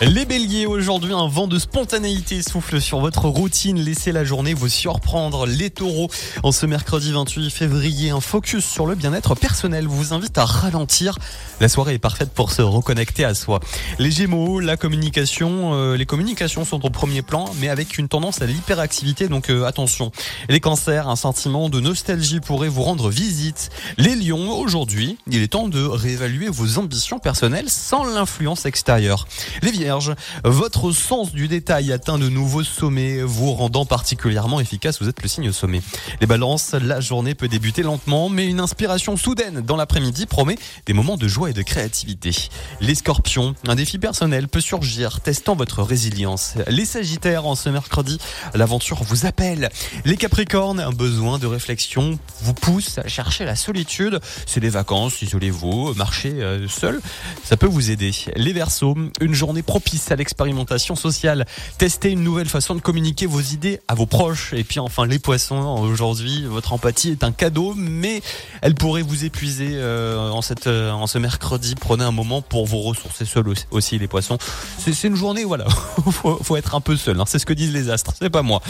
Les béliers, aujourd'hui, un vent de spontanéité souffle sur votre routine. Laissez la journée vous surprendre. Les taureaux, en ce mercredi 28 février, un focus sur le bien-être personnel vous invite à ralentir. La soirée est parfaite pour se reconnecter à soi. Les gémeaux, la communication, euh, les communications sont au premier plan, mais avec une tendance à l'hyperactivité, donc euh, attention. Les cancers, un sentiment de nostalgie pourrait vous rendre visite. Les lions, aujourd'hui, il est temps de réévaluer vos ambitions personnelles sans l'influence extérieure. Votre sens du détail atteint de nouveaux sommets, vous rendant particulièrement efficace. Vous êtes le signe sommet. Les balances, la journée peut débuter lentement, mais une inspiration soudaine dans l'après-midi promet des moments de joie et de créativité. Les scorpions, un défi personnel peut surgir, testant votre résilience. Les sagittaires, en ce mercredi, l'aventure vous appelle. Les capricornes, un besoin de réflexion vous pousse à chercher la solitude. C'est les vacances, isolez-vous, marchez euh, seul, ça peut vous aider. Les versos, une journée propice à l'expérimentation sociale. Testez une nouvelle façon de communiquer vos idées à vos proches. Et puis enfin, les poissons, aujourd'hui, votre empathie est un cadeau, mais elle pourrait vous épuiser euh, en, cette, euh, en ce mercredi. Prenez un moment pour vous ressourcer seul aussi, les poissons. C'est une journée, voilà, faut, faut être un peu seul. Hein. C'est ce que disent les astres, c'est pas moi.